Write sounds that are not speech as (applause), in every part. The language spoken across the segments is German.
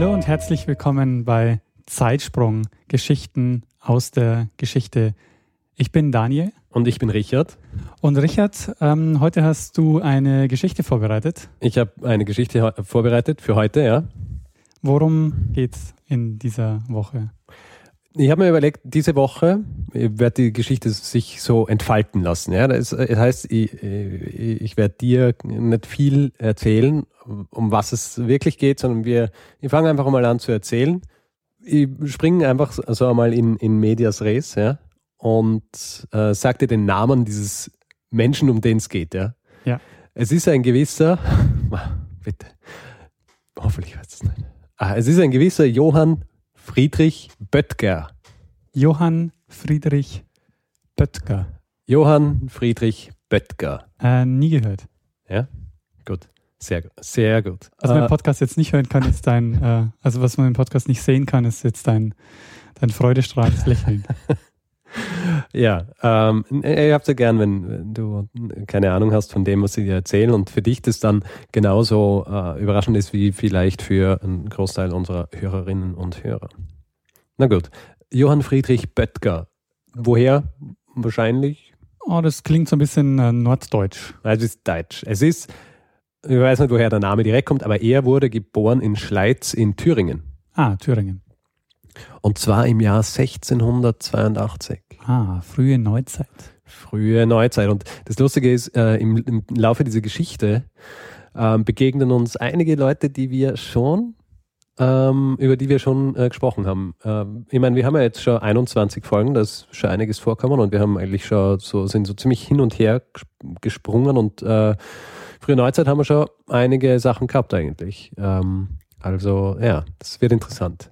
Hallo und herzlich willkommen bei Zeitsprung Geschichten aus der Geschichte. Ich bin Daniel. Und ich bin Richard. Und Richard, ähm, heute hast du eine Geschichte vorbereitet. Ich habe eine Geschichte vorbereitet für heute, ja. Worum geht's in dieser Woche? Ich habe mir überlegt, diese Woche wird die Geschichte sich so entfalten lassen. Ja? Das heißt, ich, ich werde dir nicht viel erzählen, um was es wirklich geht, sondern wir, ich fange einfach mal an zu erzählen. Ich springe einfach so einmal in, in Medias Res, ja, und äh, sag dir den Namen dieses Menschen, um den es geht, ja. Ja. Es ist ein gewisser, (laughs) bitte, hoffentlich weiß es nicht. Ah, es ist ein gewisser Johann Friedrich Böttger. Johann Friedrich Böttger. Johann Friedrich Böttger. Äh, nie gehört. Ja, gut. Sehr, sehr gut. Was man im äh, Podcast jetzt nicht hören kann, ist dein, äh, also was man im Podcast nicht sehen kann, ist jetzt dein, dein freudestrahlendes Lächeln. (laughs) ja, ähm, ich hab's ja gern, wenn, du keine Ahnung hast von dem, was sie dir erzählen und für dich das dann genauso äh, überraschend ist wie vielleicht für einen Großteil unserer Hörerinnen und Hörer. Na gut, Johann Friedrich Böttger. Woher? Wahrscheinlich? Oh, das klingt so ein bisschen äh, norddeutsch. Also es ist deutsch. Es ist ich weiß nicht, woher der Name direkt kommt, aber er wurde geboren in Schleiz in Thüringen. Ah, Thüringen. Und zwar im Jahr 1682. Ah, frühe Neuzeit. Frühe Neuzeit. Und das Lustige ist, äh, im, im, Laufe dieser Geschichte äh, begegnen uns einige Leute, die wir schon, ähm, über die wir schon äh, gesprochen haben. Ähm, ich meine, wir haben ja jetzt schon 21 Folgen, da ist schon einiges vorkommen und wir haben eigentlich schon so, sind so ziemlich hin und her gesprungen und äh, frühe Neuzeit haben wir schon einige Sachen gehabt eigentlich. Ähm, also ja, das wird interessant.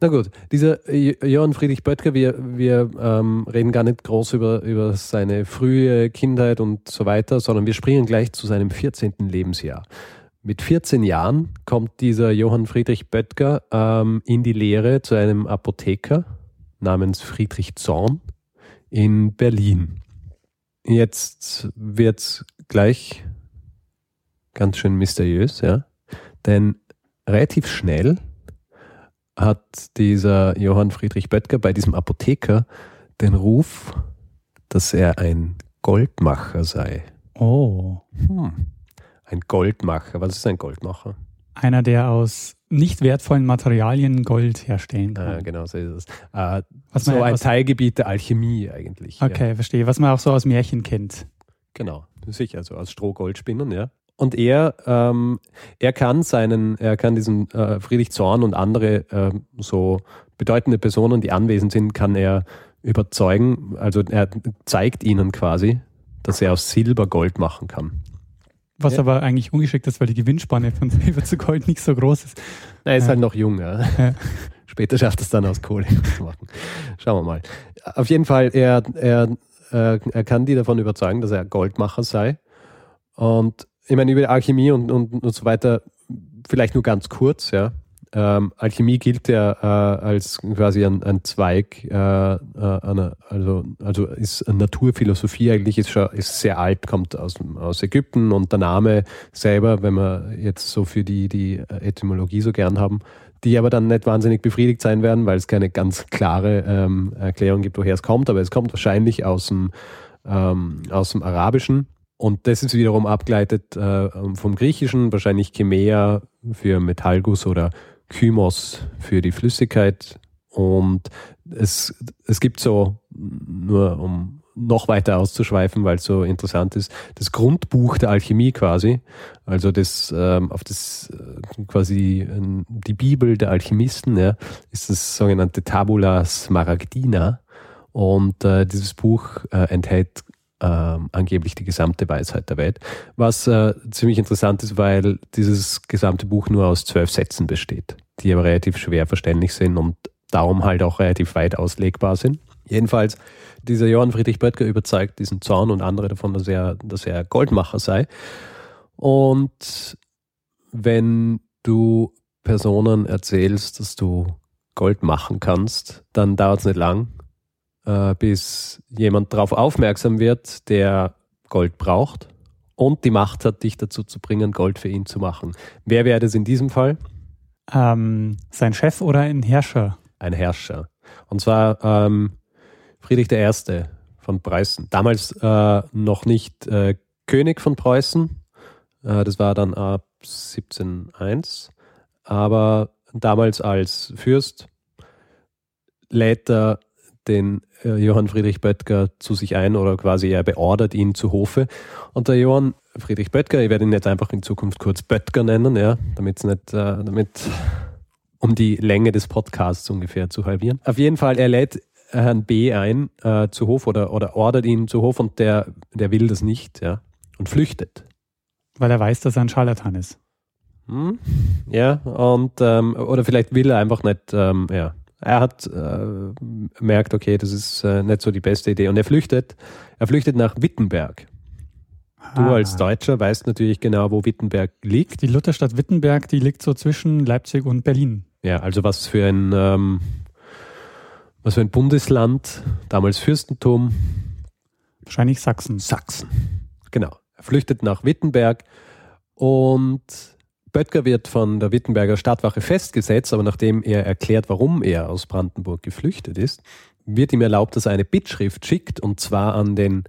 Na gut, dieser Johann Friedrich Böttger, wir, wir ähm, reden gar nicht groß über, über seine frühe Kindheit und so weiter, sondern wir springen gleich zu seinem 14. Lebensjahr. Mit 14 Jahren kommt dieser Johann Friedrich Böttger ähm, in die Lehre zu einem Apotheker namens Friedrich Zorn in Berlin. Jetzt wird's gleich ganz schön mysteriös, ja. Denn relativ schnell hat dieser Johann Friedrich Böttger bei diesem Apotheker den Ruf, dass er ein Goldmacher sei. Oh. Hm. Ein Goldmacher. Was ist ein Goldmacher? Einer, der aus nicht wertvollen Materialien Gold herstellen kann. Ah, genau, so ist es. Äh, so ein Teilgebiet der Alchemie eigentlich. Okay, ja. verstehe. Was man auch so aus Märchen kennt. Genau, sicher, also aus Stroh-Gold spinnen, ja. Und er, ähm, er kann seinen, er kann diesen äh, Friedrich Zorn und andere äh, so bedeutende Personen, die anwesend sind, kann er überzeugen. Also er zeigt ihnen quasi, dass er aus Silber Gold machen kann. Was ja. aber eigentlich ungeschickt ist, weil die Gewinnspanne von (laughs) Silber zu Gold nicht so groß ist. Er ist ja. halt noch jung, ja. ja. (laughs) Später schafft es dann aus Kohle (laughs) zu machen. Schauen wir mal. Auf jeden Fall, er, er, äh, er kann die davon überzeugen, dass er Goldmacher sei. Und ich meine, über Alchemie und, und, und so weiter, vielleicht nur ganz kurz, ja. Ähm, Alchemie gilt ja äh, als quasi ein, ein Zweig, äh, äh, eine, also, also ist Naturphilosophie eigentlich, ist, schon, ist sehr alt, kommt aus, aus Ägypten und der Name selber, wenn wir jetzt so für die, die Etymologie so gern haben, die aber dann nicht wahnsinnig befriedigt sein werden, weil es keine ganz klare ähm, Erklärung gibt, woher es kommt, aber es kommt wahrscheinlich aus dem, ähm, aus dem Arabischen und das ist wiederum abgeleitet äh, vom Griechischen, wahrscheinlich Chemea für Metallguss oder Kymos für die Flüssigkeit. Und es, es gibt so, nur um noch weiter auszuschweifen, weil es so interessant ist, das Grundbuch der Alchemie quasi, also das ähm, auf das äh, quasi äh, die Bibel der Alchemisten, ja, ist das sogenannte Tabula Smaragdina. Und äh, dieses Buch äh, enthält ähm, angeblich die gesamte Weisheit der Welt. Was äh, ziemlich interessant ist, weil dieses gesamte Buch nur aus zwölf Sätzen besteht. die aber relativ schwer verständlich sind und darum halt auch relativ weit auslegbar sind. Jedenfalls, dieser Johann Friedrich Böttger überzeugt diesen Zorn und andere davon, dass er, dass er Goldmacher sei. Und wenn du Personen erzählst, dass du Gold machen kannst, dann dauert es nicht lang, äh, bis jemand darauf aufmerksam wird, der Gold braucht und die Macht hat, dich dazu zu bringen, Gold für ihn zu machen. Wer wäre das in diesem Fall? Ähm, sein Chef oder ein Herrscher? Ein Herrscher. Und zwar ähm, Friedrich I. von Preußen. Damals äh, noch nicht äh, König von Preußen. Äh, das war dann ab 1701. Aber damals als Fürst lädt er den äh, Johann Friedrich Böttger zu sich ein oder quasi er beordert ihn zu Hofe. Und der Johann Friedrich Böttger, ich werde ihn jetzt einfach in Zukunft kurz Böttger nennen, ja, damit es nicht, äh, damit um die Länge des Podcasts ungefähr zu halbieren. Auf jeden Fall, er lädt Herrn B ein äh, zu Hof oder, oder ordert ihn zu Hof und der, der will das nicht, ja, und flüchtet. Weil er weiß, dass er ein Scharlatan ist. Hm? Ja, und ähm, oder vielleicht will er einfach nicht, ähm, ja, er hat äh, merkt, okay, das ist äh, nicht so die beste Idee und er flüchtet. Er flüchtet nach Wittenberg. Du ah. als Deutscher weißt natürlich genau, wo Wittenberg liegt. Die Lutherstadt Wittenberg, die liegt so zwischen Leipzig und Berlin. Ja, also was für ein ähm, was für ein Bundesland, damals Fürstentum. Wahrscheinlich Sachsen. Sachsen. Genau. Er flüchtet nach Wittenberg und Böttger wird von der Wittenberger Stadtwache festgesetzt, aber nachdem er erklärt, warum er aus Brandenburg geflüchtet ist, wird ihm erlaubt, dass er eine Bittschrift schickt und zwar an den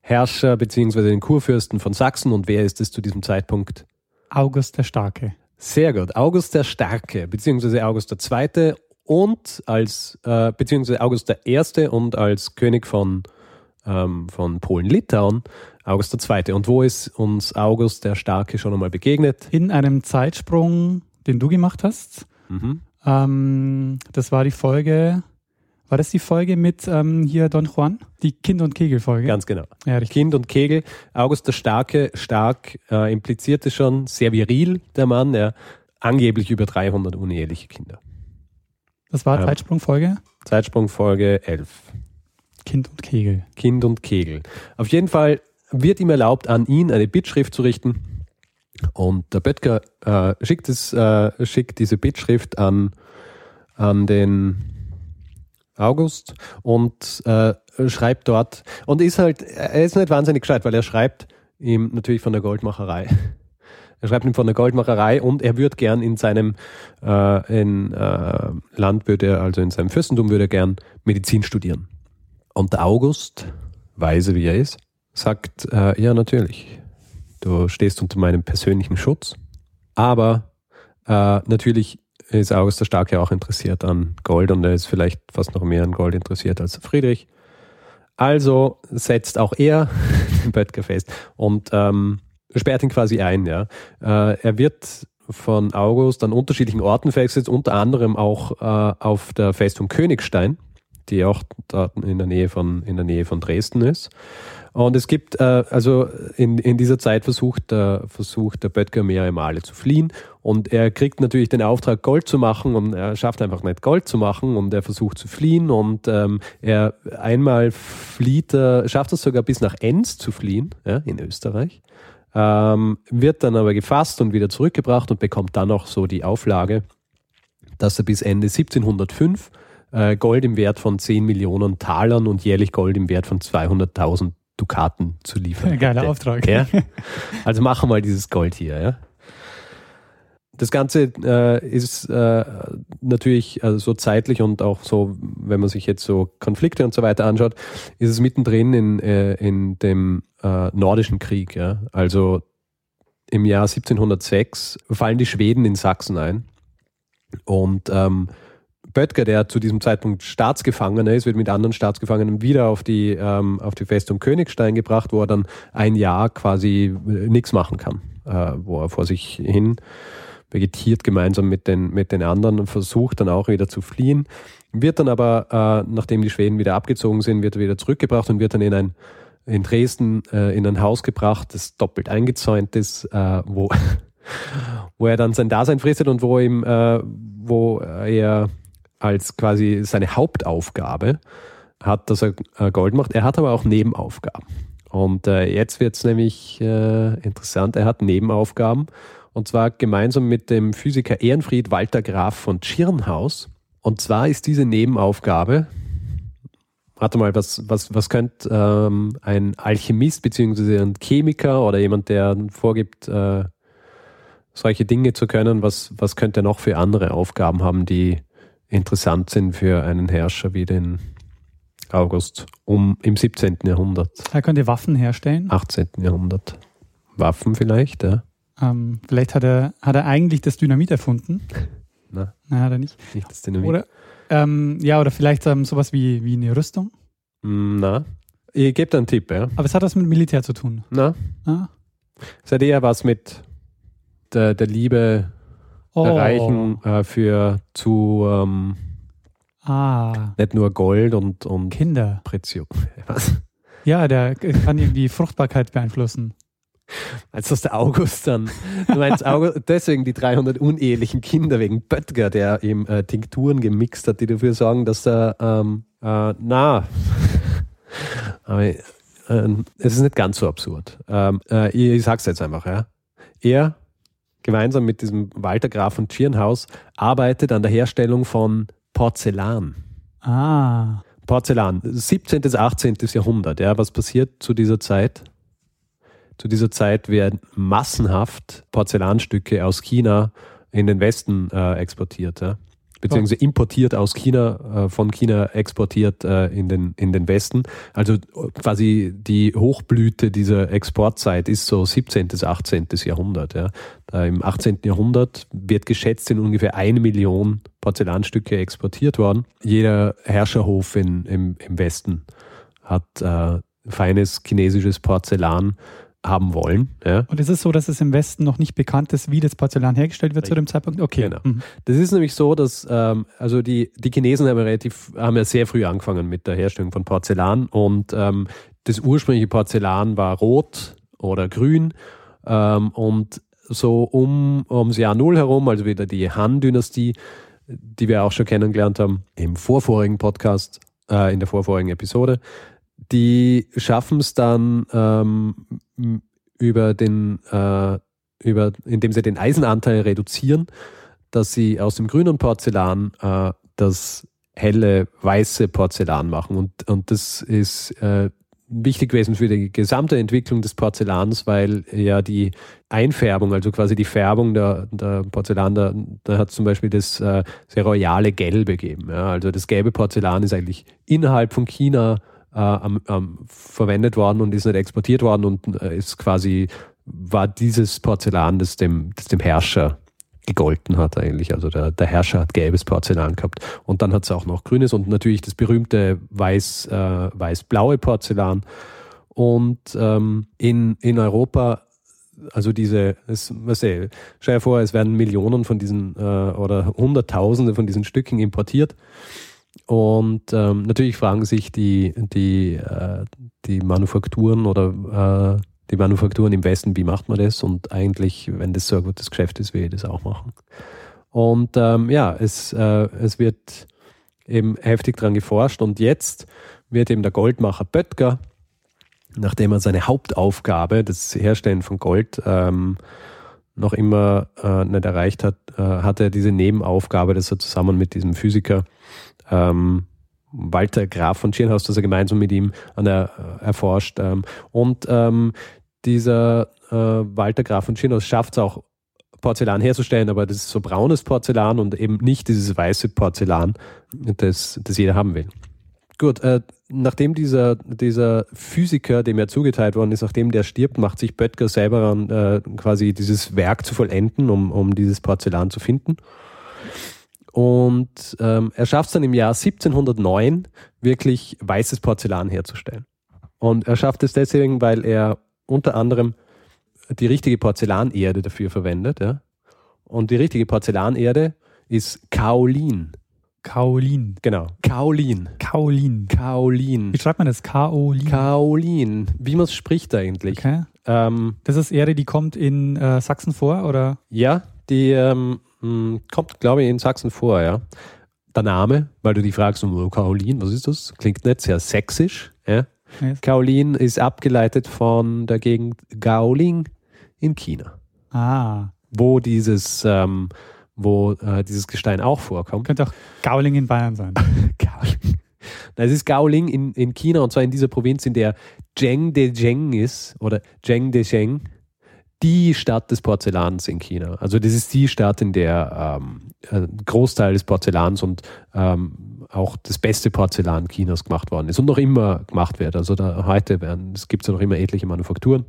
Herrscher bzw. den Kurfürsten von Sachsen. Und wer ist es zu diesem Zeitpunkt? August der Starke. Sehr gut. August der Starke bzw. August der Zweite und als äh, beziehungsweise August der Erste und als König von, ähm, von Polen-Litauen August II. Und wo ist uns August der Starke schon einmal begegnet? In einem Zeitsprung, den du gemacht hast. Mhm. Ähm, das war die Folge, war das die Folge mit ähm, hier Don Juan? Die Kind- und Kegel-Folge? Ganz genau. Ja, kind und Kegel. August der Starke, stark äh, implizierte schon, sehr viril, der Mann, der angeblich über 300 uneheliche Kinder. Das war ähm, Zeitsprungfolge? Zeitsprungfolge 11. Kind und Kegel. Kind und Kegel. Auf jeden Fall wird ihm erlaubt, an ihn eine Bittschrift zu richten. Und der Böttger äh, schickt, es, äh, schickt diese Bittschrift an, an den August und äh, schreibt dort und ist halt, er ist nicht wahnsinnig gescheit, weil er schreibt ihm natürlich von der Goldmacherei. Er schreibt ihm von der Goldmacherei und er würde gern in seinem äh, in, äh, Land, würde er, also in seinem Fürstentum, würde er gern Medizin studieren. Und der August, weise wie er ist, sagt, äh, ja natürlich, du stehst unter meinem persönlichen Schutz, aber äh, natürlich ist August der Starke auch interessiert an Gold und er ist vielleicht fast noch mehr an Gold interessiert als Friedrich. Also setzt auch er (laughs) den Böttger fest und ähm, sperrt ihn quasi ein. Ja. Äh, er wird von August an unterschiedlichen Orten festgesetzt, unter anderem auch äh, auf der Festung Königstein, die auch in der Nähe von, in der Nähe von Dresden ist. Und es gibt, äh, also in, in dieser Zeit versucht, der, versucht der Böttger mehrere Male zu fliehen. Und er kriegt natürlich den Auftrag, Gold zu machen. Und er schafft einfach nicht Gold zu machen. Und er versucht zu fliehen. Und ähm, er einmal flieht, er, schafft es sogar bis nach Enns zu fliehen, ja, in Österreich. Ähm, wird dann aber gefasst und wieder zurückgebracht und bekommt dann auch so die Auflage, dass er bis Ende 1705 äh, Gold im Wert von 10 Millionen Talern und jährlich Gold im Wert von 200.000 Dukaten zu liefern. (laughs) Geiler hätte. Auftrag. Ja? (laughs) Also machen wir mal dieses Gold hier. Ja? Das Ganze äh, ist äh, natürlich also so zeitlich und auch so, wenn man sich jetzt so Konflikte und so weiter anschaut, ist es mittendrin in, äh, in dem äh, nordischen Krieg. Ja? Also im Jahr 1706 fallen die Schweden in Sachsen ein und ähm, Böttger, der zu diesem Zeitpunkt Staatsgefangener ist, wird mit anderen Staatsgefangenen wieder auf die, ähm, auf die Festung Königstein gebracht, wo er dann ein Jahr quasi äh, nichts machen kann, äh, wo er vor sich hin vegetiert gemeinsam mit den, mit den anderen und versucht dann auch wieder zu fliehen. Wird dann aber, äh, nachdem die Schweden wieder abgezogen sind, wird er wieder zurückgebracht und wird dann in ein in Dresden äh, in ein Haus gebracht, das doppelt eingezäunt ist, äh, wo, (laughs) wo er dann sein Dasein fristet und wo ihm, äh, wo er als quasi seine Hauptaufgabe hat, dass er äh, Gold macht. Er hat aber auch Nebenaufgaben. Und äh, jetzt wird es nämlich äh, interessant, er hat Nebenaufgaben. Und zwar gemeinsam mit dem Physiker Ehrenfried Walter Graf von Tschirnhaus. Und zwar ist diese Nebenaufgabe, warte mal, was, was, was könnte ähm, ein Alchemist bzw. ein Chemiker oder jemand, der vorgibt, äh, solche Dinge zu können, was, was könnte er noch für andere Aufgaben haben, die interessant sind für einen Herrscher wie den August um im 17. Jahrhundert. Er könnte Waffen herstellen. 18. Jahrhundert. Waffen vielleicht, ja. Ähm, vielleicht hat er, hat er eigentlich das Dynamit erfunden. (laughs) Na, Nein, hat er nicht. nicht das Dynamit. Oder, ähm, ja, oder vielleicht ähm, sowas wie, wie eine Rüstung. Mm, Na, gebe dir einen Tipp, ja. Aber es hat was mit Militär zu tun. Na, Ah? es hat eher was mit der, der Liebe Oh. der Reichen äh, für zu ähm, Ah, nicht nur Gold und, und Kinder. Prezio. (laughs) Was? Ja, der kann irgendwie Fruchtbarkeit beeinflussen. Als das der August dann. Du meinst August, deswegen die 300 unehelichen Kinder wegen Böttger, der ihm äh, Tinkturen gemixt hat, die dafür sorgen, dass er, ähm, äh, na, (laughs) aber äh, es ist nicht ganz so absurd. Ähm, äh, ich, ich sag's jetzt einfach, ja. Er, gemeinsam mit diesem Walter Graf von Tschirnhaus, arbeitet an der Herstellung von Porzellan. Ah, Porzellan, 17. bis 18. Jahrhundert. Ja, was passiert zu dieser Zeit? Zu dieser Zeit werden massenhaft Porzellanstücke aus China in den Westen äh, exportiert, ja? Beziehungsweise importiert aus China, äh, von China exportiert äh, in, den, in den Westen. Also äh, quasi die Hochblüte dieser Exportzeit ist so 17. bis 18. Jahrhundert. Ja? Da Im 18. Jahrhundert wird geschätzt in ungefähr eine Million Porzellanstücke exportiert worden. Jeder Herrscherhof in, im, im Westen hat äh, feines chinesisches Porzellan haben wollen. Ja. und ist es so, dass es im Westen noch nicht bekannt ist, wie das Porzellan hergestellt wird zu dem Zeitpunkt? Okay. Genau. Mhm. Das ist nämlich so, dass ähm, also die, die Chinesen haben ja relativ, haben ja sehr früh angefangen mit der Herstellung von Porzellan und ähm, das ursprüngliche Porzellan war rot oder grün ähm, und so um ums Jahr Null herum, also wieder die Han-Dynastie, die wir auch schon kennengelernt haben im vorvorigen Podcast, äh, in der vorvorigen Episode, die schaffen es dann ähm, über den, äh, über, indem sie den Eisenanteil reduzieren, dass sie aus dem grünen Porzellan äh, das helle weiße Porzellan machen. Und, und das ist äh, wichtig gewesen für die gesamte Entwicklung des Porzellans, weil ja die Einfärbung, also quasi die Färbung der, der Porzellan, da, da hat zum Beispiel das äh, sehr royale Gelbe gegeben. Ja. Also das gelbe Porzellan ist eigentlich innerhalb von China äh, am, am, verwendet worden und ist nicht exportiert worden und äh, ist quasi, war dieses Porzellan, das dem, das dem Herrscher gegolten hat eigentlich. Also der, der Herrscher hat gelbes Porzellan gehabt. Und dann hat es auch noch grünes und natürlich das berühmte weiß, äh, weiß-blaue Porzellan. Und ähm, in, in Europa, also diese, es, was ich, stell dir vor, es werden Millionen von diesen äh, oder Hunderttausende von diesen Stücken importiert. Und ähm, natürlich fragen sich die, die, äh, die Manufakturen oder äh, die Manufakturen im Westen, wie macht man das? Und eigentlich, wenn das so ein gutes Geschäft ist, will ich das auch machen. Und ähm, ja, es, äh, es wird eben heftig dran geforscht und jetzt wird eben der Goldmacher Böttger, nachdem er seine Hauptaufgabe, das Herstellen von Gold, ähm, noch immer äh, nicht erreicht hat, äh, hat er diese Nebenaufgabe, dass er zusammen mit diesem Physiker ähm, Walter Graf von Tschirnhaus, dass er gemeinsam mit ihm der, äh, erforscht. Ähm, und ähm, dieser äh, Walter Graf von Tschirnhaus schafft es auch, Porzellan herzustellen, aber das ist so braunes Porzellan und eben nicht dieses weiße Porzellan, das, das jeder haben will. Gut, äh, nachdem dieser, dieser Physiker, dem er zugeteilt worden ist, nachdem der stirbt, macht sich Böttger selber an, äh, quasi dieses Werk zu vollenden, um, um dieses Porzellan zu finden. Und ähm, er schafft es dann im Jahr 1709 wirklich weißes Porzellan herzustellen. Und er schafft es deswegen, weil er unter anderem die richtige Porzellanerde dafür verwendet. Ja? Und die richtige Porzellanerde ist Kaolin. Kaolin. Genau, Kaolin. Kaolin. Kaolin. Wie schreibt man das? Kaolin. Kaolin. Wie man es spricht eigentlich. Okay. Ähm, das ist Ehre, die kommt in äh, Sachsen vor, oder? Ja, die ähm, hm, kommt, glaube ich, in Sachsen vor, ja. Der Name, weil du die fragst, um Kaolin, was ist das? Klingt nicht sehr sächsisch. Ja? Yes. Kaolin ist abgeleitet von der Gegend Gaoling in China. Ah. Wo dieses, ähm, wo äh, dieses Gestein auch vorkommt. Könnte auch Gaoling in Bayern sein. (laughs) Gaoling. Es ist Gaoling in, in China und zwar in dieser Provinz, in der Zhengdezheng ist oder Zhengdezheng die Stadt des Porzellans in China. Also das ist die Stadt, in der ähm, Großteil des Porzellans und ähm, auch das beste Porzellan Chinas gemacht worden ist und noch immer gemacht wird. Also da heute werden, es gibt ja noch immer etliche Manufakturen,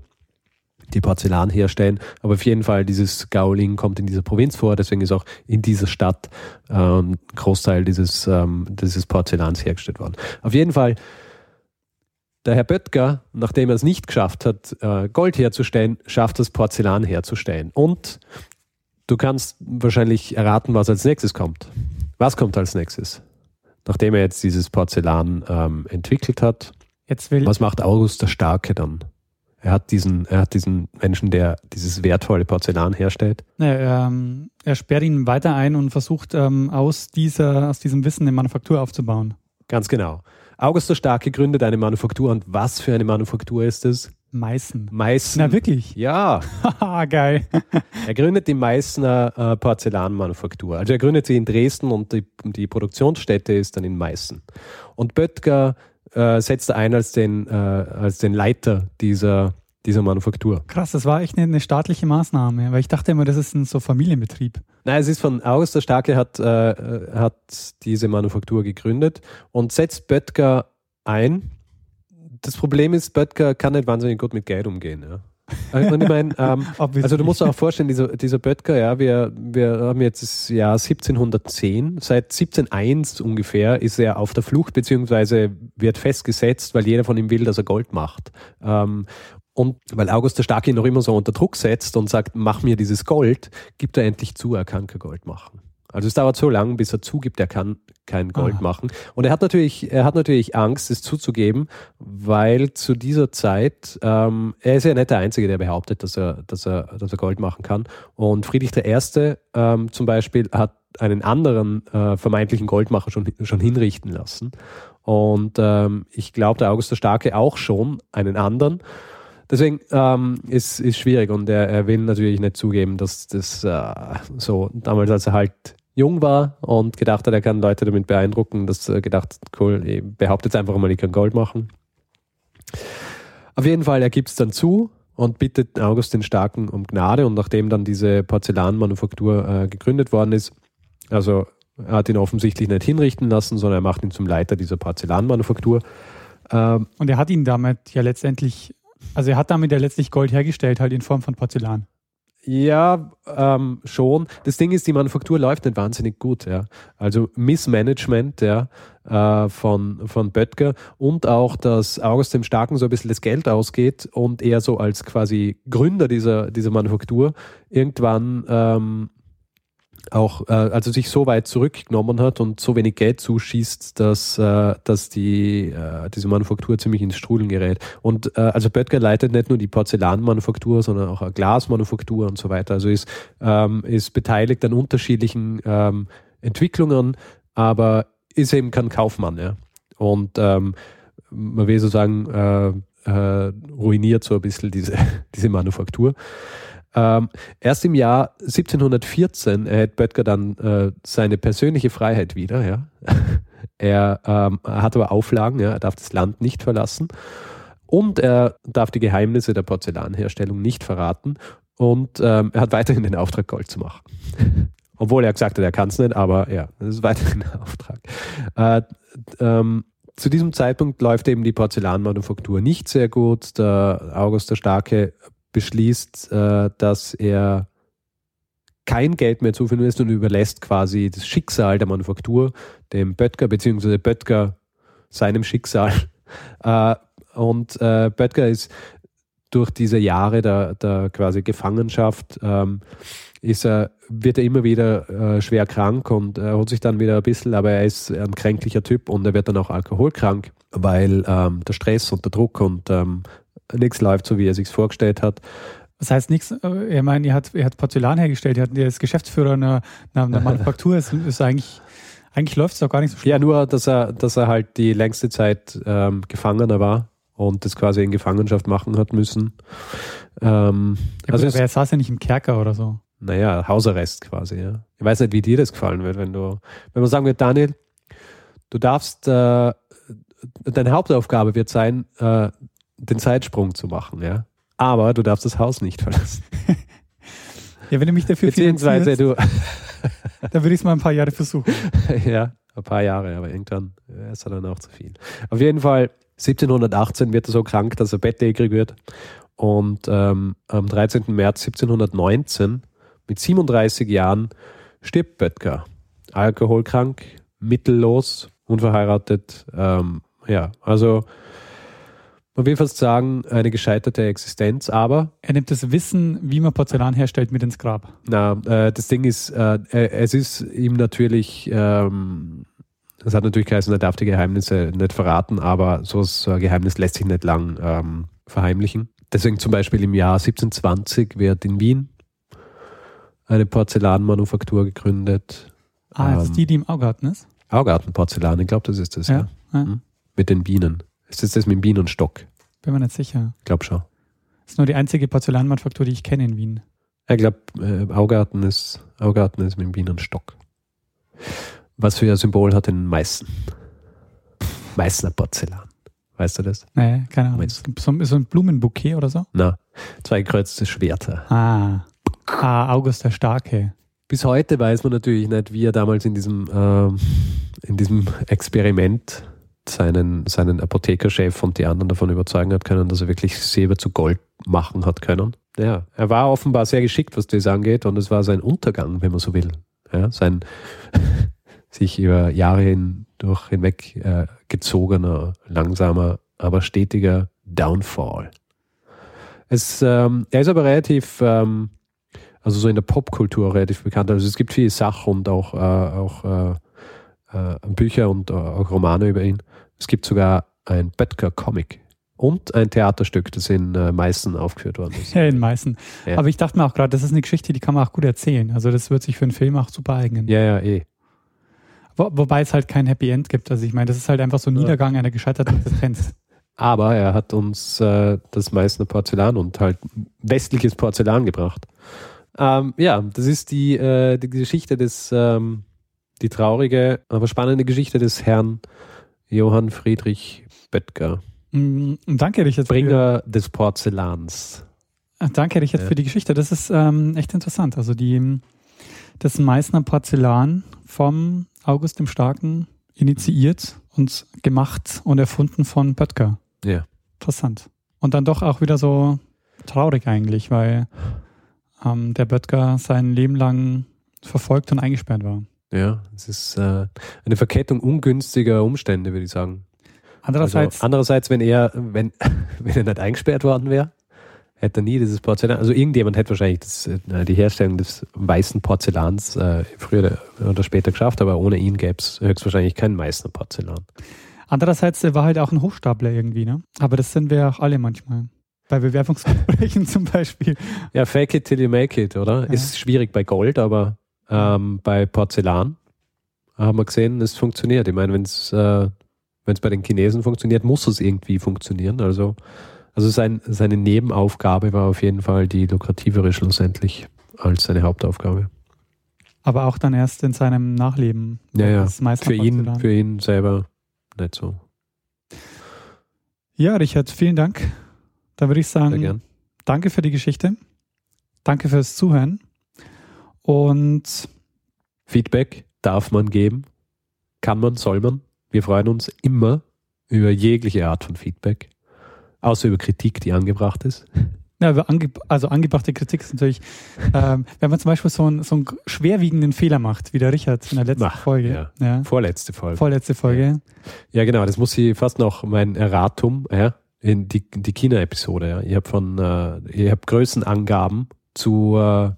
die Porzellan herstellen. Aber auf jeden Fall dieses Gaoling kommt in dieser Provinz vor, deswegen ist auch in dieser Stadt ähm, Großteil dieses, ähm, dieses Porzellans hergestellt worden. Auf jeden Fall der Herr Böttger, nachdem er es nicht geschafft hat, äh, Gold herzustellen, schafft es Porzellan herzustellen. Und du kannst wahrscheinlich erraten, was als nächstes kommt. Was kommt als nächstes? Nachdem er jetzt dieses Porzellan ähm, entwickelt hat, was macht August der Starke dann? Er hat diesen, er hat diesen Menschen, der dieses wertvolle Porzellan herstellt. Ja, ähm, er sperrt ihn weiter ein und versucht ähm, aus, dieser, aus diesem Wissen eine Manufaktur aufzubauen. Ganz genau. August der Starke gründet eine Manufaktur und was für eine Manufaktur ist es? Meißen. Meißen. Na wirklich? Ja. Geil. (laughs) er gründet die Meißner äh, Porzellanmanufaktur. Also er gründet sie in Dresden und die, die Produktionsstätte ist dann in Meißen. Und Böttger äh, setzt ein als den, äh, als den Leiter dieser, dieser Manufaktur. Krass, das war echt eine, eine, staatliche Maßnahme, weil ich dachte immer, das ist ein so Familienbetrieb. Nein, es ist von August der Starke hat, äh, hat diese Manufaktur gegründet und setzt Böttger ein. Das Problem ist, Böttger kann nicht wahnsinnig gut mit Geld umgehen. Ja. Äh, und ich meine, (laughs) ähm, also du musst dir auch vorstellen, dieser, dieser Böttger, ja, wir, wir haben jetzt das Jahr 1710, seit 1701 ungefähr ist er auf der Flucht, beziehungsweise wird festgesetzt, weil jeder von ihm will, dass er Gold macht. Ähm, und weil August der Starke ihn noch immer so unter Druck setzt und sagt, mach mir dieses Gold, gibt er endlich zu, er kann kein Gold machen. Also es dauert so lange, bis er zugibt, er kann kein Gold ah. machen. Und er hat natürlich, er hat natürlich Angst, es zuzugeben, weil zu dieser Zeit, ähm, er ist ja nicht der Einzige, der behauptet, dass er, dass er, dass er Gold machen kann. Und Friedrich I. Ähm, zum Beispiel hat einen anderen äh, vermeintlichen Goldmacher schon, schon hinrichten lassen. Und ähm, ich glaube, der August der Starke auch schon einen anderen. Deswegen ähm, ist es schwierig und er, er, will natürlich nicht zugeben, dass das äh, so damals, als er halt jung war und gedacht hat, er kann Leute damit beeindrucken, dass er gedacht, cool, ich behaupte jetzt einfach mal, ich kann Gold machen. Auf jeden Fall, er gibt es dann zu und bittet August den Starken um Gnade und nachdem dann diese Porzellanmanufaktur äh, gegründet worden ist, also er hat ihn offensichtlich nicht hinrichten lassen, sondern er macht ihn zum Leiter dieser Porzellanmanufaktur. Ähm, und er hat ihn damit ja letztendlich, also er hat damit ja letztlich Gold hergestellt, halt in Form von Porzellan. Ja, ähm, schon. Das Ding ist, die Manufaktur läuft nicht wahnsinnig gut. Ja. Also Missmanagement ja, äh, von, von Böttger und auch, dass August dem Starken so ein bisschen das Geld ausgeht und er so als quasi Gründer dieser, dieser Manufaktur irgendwann ähm, auch, äh, also sich so weit zurückgenommen hat und so wenig Geld zuschießt, dass, äh, dass die, äh, diese Manufaktur ziemlich ins Strudeln gerät. Und äh, also Böttger leitet nicht nur die Porzellanmanufaktur, sondern auch eine Glasmanufaktur und so weiter. Also ist, ähm, ist beteiligt an unterschiedlichen ähm, Entwicklungen, aber ist eben kein Kaufmann. Ja. Und ähm, man will so sagen, äh, äh, ruiniert so ein bisschen diese, (laughs) diese Manufaktur. Ähm, erst im Jahr 1714 erhält Böttger dann äh, seine persönliche Freiheit wieder. Ja. (laughs) er ähm, hat aber Auflagen, ja, er darf das Land nicht verlassen und er darf die Geheimnisse der Porzellanherstellung nicht verraten und ähm, er hat weiterhin den Auftrag, Gold zu machen. (laughs) Obwohl er gesagt hat, er kann es nicht, aber ja, das ist weiterhin der Auftrag. Äh, ähm, zu diesem Zeitpunkt läuft eben die Porzellanmanufaktur nicht sehr gut. Der August der Starke beschließt, äh, dass er kein Geld mehr zuführen lässt und überlässt quasi das Schicksal der Manufaktur dem Böttger, beziehungsweise Böttger seinem Schicksal. (laughs) Äh, und äh, Böttger ist durch diese Jahre der, der quasi Gefangenschaft ähm, ist er, wird er immer wieder äh, schwer krank und er holt sich dann wieder ein bisschen, aber er ist ein kränklicher Typ und er wird dann auch alkoholkrank, weil ähm, der Stress und der Druck und ähm, nichts läuft so, wie er sich vorgestellt hat. Das heißt nichts, äh, ich meine, er hat, er hat Porzellan hergestellt, er, hat, er ist Geschäftsführer einer, einer Manufaktur, es ist eigentlich, eigentlich läuft es doch gar nicht so schlecht. Ja, nur, dass er, dass er halt die längste Zeit ähm, Gefangener war und das quasi in Gefangenschaft machen hat müssen. Ähm, ja, also aber er saß ja nicht im Kerker oder so. Naja, Hausarrest quasi, ja. Ich weiß nicht, wie dir das gefallen wird, wenn du, wenn man sagen wird, Daniel, du darfst, äh, deine Hauptaufgabe wird sein, äh, den Zeitsprung zu machen, ja. Aber du darfst das Haus nicht verlassen. (laughs) ja, wenn du mich dafür Beziehungsweise du. (laughs) dann würde ich es mal ein paar Jahre versuchen. (laughs) ja, ein paar Jahre, aber irgendwann ist er dann auch zu viel. Auf jeden Fall, 1718 wird er so krank, dass er bettlägerig wird. Und ähm, am 13. März 1719, mit 37 Jahren, stirbt Böttger. Alkoholkrank, mittellos, unverheiratet. Ähm, ja, also man will fast sagen, eine gescheiterte Existenz, aber. Er nimmt das Wissen, wie man Porzellan herstellt, mit ins Grab. Na, äh, das Ding ist, äh, es ist ihm natürlich, ähm, das hat natürlich geheißen, er darf die Geheimnisse nicht verraten, aber so ein Geheimnis lässt sich nicht lang ähm, verheimlichen. Deswegen zum Beispiel im Jahr 1720 wird in Wien eine Porzellanmanufaktur gegründet. Ah, das ähm, ist die, die im Augarten ist? Augartenporzellan, ich glaube, das ist das, ja. ja. Mhm. Mit den Bienen. Ist das das mit dem Bienenstock? Bin mir nicht sicher. Ich glaube schon. Das ist nur die einzige Porzellanmanufaktur, die ich kenne in Wien. Ich glaube, äh, Augarten, ist, Augarten ist mit dem Bienenstock. Was für ein Symbol hat denn Meißen? Meißner Porzellan. Weißt du das? Nee, keine Ahnung. So, so ein Blumenbouquet oder so? Na, zwei gekreuzte Schwerter. Ah. ah, August der Starke. Bis heute weiß man natürlich nicht, wie er damals in diesem, äh, in diesem Experiment seinen, seinen Apothekerchef und die anderen davon überzeugen hat können, dass er wirklich Silber zu Gold machen hat können. Ja, er war offenbar sehr geschickt, was das angeht, und es war sein Untergang, wenn man so will. Ja, sein (laughs) sich über Jahre hindurch hinweg äh, gezogener, langsamer, aber stetiger Downfall. Es, ähm, er ist aber relativ, ähm, also so in der Popkultur relativ bekannt. Also es gibt viele Sach- und auch, äh, auch äh, äh, Bücher und äh, auch Romane über ihn. Es gibt sogar ein Böttger-Comic und ein Theaterstück, das in äh, Meißen aufgeführt worden ist. (laughs) Ja, in Meißen. Ja. Aber ich dachte mir auch gerade, das ist eine Geschichte, die kann man auch gut erzählen. Also das wird sich für einen Film auch super eignen. Ja, ja, eh. Wo, wobei es halt kein Happy End gibt. Also ich meine, das ist halt einfach so ein Niedergang einer gescheiterten Existenz. (laughs) Aber er hat uns äh, das Meißner Porzellan und halt westliches Porzellan gebracht. Ähm, ja, das ist die, äh, die Geschichte des, ähm, die traurige, aber spannende Geschichte des Herrn Johann Friedrich Böttger. Mm, danke, Richard. Bringer für, des Porzellans. Ah, danke, Richard, ja. für die Geschichte. Das ist ähm, echt interessant. Also die, das Meißner Porzellan vom August dem Starken initiiert und gemacht und erfunden von Böttger. Ja. Interessant. Und dann doch auch wieder so traurig eigentlich, weil ähm, der Böttger sein Leben lang verfolgt und eingesperrt war. Ja, es ist äh, eine Verkettung ungünstiger Umstände, würde ich sagen. Andererseits, also, andererseits, wenn er, wenn, (laughs) wenn er nicht eingesperrt worden wäre, hätte er nie dieses Porzellan. Also irgendjemand hätte wahrscheinlich das, äh, die Herstellung des weißen Porzellans äh, früher oder später geschafft, aber ohne ihn gäbe es höchstwahrscheinlich kein Meißner Porzellan. Andererseits er war halt auch ein Hochstapler irgendwie, ne? Aber das sind wir auch alle manchmal. Bei Bewerbungsgesprächen (laughs) zum Beispiel. Ja, fake it till you make it, oder? Ja. Ist schwierig bei Gold, aber ähm, bei Porzellan haben wir gesehen, es funktioniert. Ich meine, wenn es äh, bei den Chinesen funktioniert, muss es irgendwie funktionieren. Also, also sein, seine Nebenaufgabe war auf jeden Fall die lukrativere schlussendlich als seine Hauptaufgabe. Aber auch dann erst in seinem Nachleben. Ja, ja. Für ihn, für ihn selber nicht so. Ja, Richard, vielen Dank. Da würde ich sagen, danke für die Geschichte. Danke fürs Zuhören. Und Feedback darf man geben, kann man, soll man. Wir freuen uns immer über jegliche Art von Feedback, außer über Kritik, die angebracht ist. Ja, also angebrachte Kritik ist natürlich, ähm, wenn man zum Beispiel so einen, so einen schwerwiegenden Fehler macht, wie der Richard in der letzten Ach, Folge. Ja. Ja. Vorletzte Folge. Vorletzte Folge. Ja. ja, genau, das muss ich fast noch mein Erratum, ja, in die, die China-Episode. Ja. Ich habe von, äh, ich habe Größenangaben zu äh,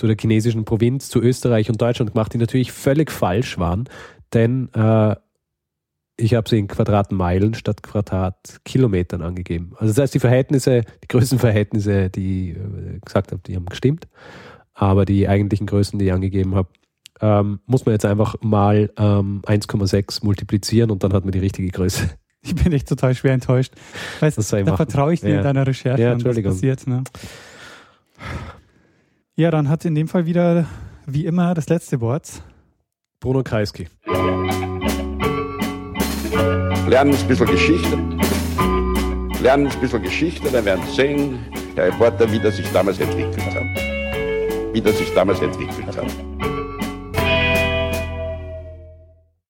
zu der chinesischen Provinz, zu Österreich und Deutschland gemacht, die natürlich völlig falsch waren. Denn äh, ich habe sie in Quadratmeilen statt Quadratkilometern angegeben. Also das heißt, die Verhältnisse, die Größenverhältnisse, die ich äh, gesagt habe, die haben gestimmt. Aber die eigentlichen Größen, die ich angegeben habe, ähm, muss man jetzt einfach mal ähm, 1,6 multiplizieren und dann hat man die richtige Größe. (laughs) Ich bin echt total schwer enttäuscht. Weißt, das da vertraue ich dir ja. in deiner Recherche ja, Entschuldigung. passiert. Ne? Ja, dann hat in dem Fall wieder, wie immer, das letzte Wort. Bruno Kreisky. Lernen ein bisschen Geschichte. Lernen ein bisschen Geschichte, dann werden Sie sehen, Herr Reporter, wie das sich damals entwickelt hat. Wie das sich damals entwickelt hat.